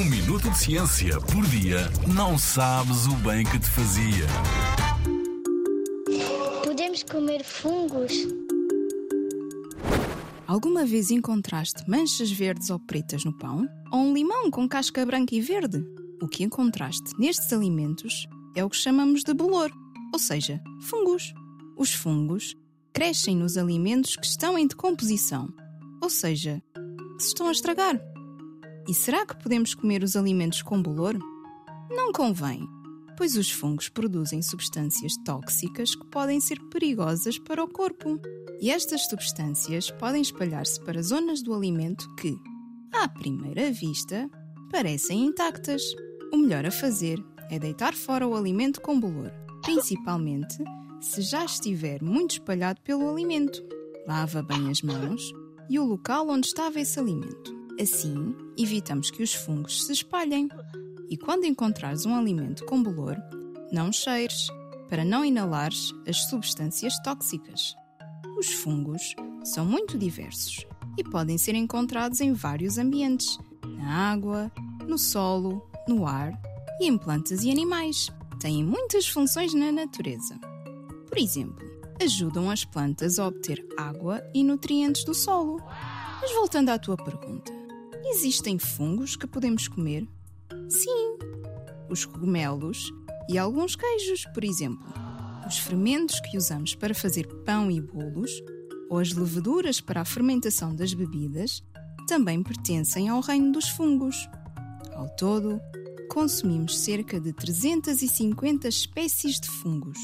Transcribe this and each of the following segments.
Um minuto de ciência por dia não sabes o bem que te fazia. Podemos comer fungos? Alguma vez encontraste manchas verdes ou pretas no pão? Ou um limão com casca branca e verde? O que encontraste nestes alimentos é o que chamamos de bolor, ou seja, fungos. Os fungos crescem nos alimentos que estão em decomposição, ou seja, que se estão a estragar. E será que podemos comer os alimentos com bolor? Não convém, pois os fungos produzem substâncias tóxicas que podem ser perigosas para o corpo. E estas substâncias podem espalhar-se para zonas do alimento que, à primeira vista, parecem intactas. O melhor a fazer é deitar fora o alimento com bolor, principalmente se já estiver muito espalhado pelo alimento. Lava bem as mãos e o local onde estava esse alimento. Assim, evitamos que os fungos se espalhem. E quando encontrares um alimento com bolor, não cheires, para não inalares as substâncias tóxicas. Os fungos são muito diversos e podem ser encontrados em vários ambientes: na água, no solo, no ar e em plantas e animais. Têm muitas funções na natureza. Por exemplo, ajudam as plantas a obter água e nutrientes do solo. Mas voltando à tua pergunta, existem fungos que podemos comer? Sim, os cogumelos e alguns queijos, por exemplo. Os fermentos que usamos para fazer pão e bolos, ou as leveduras para a fermentação das bebidas, também pertencem ao reino dos fungos. Ao todo, consumimos cerca de 350 espécies de fungos.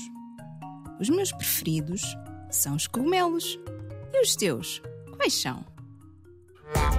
Os meus preferidos são os cogumelos. E os teus? Quais são?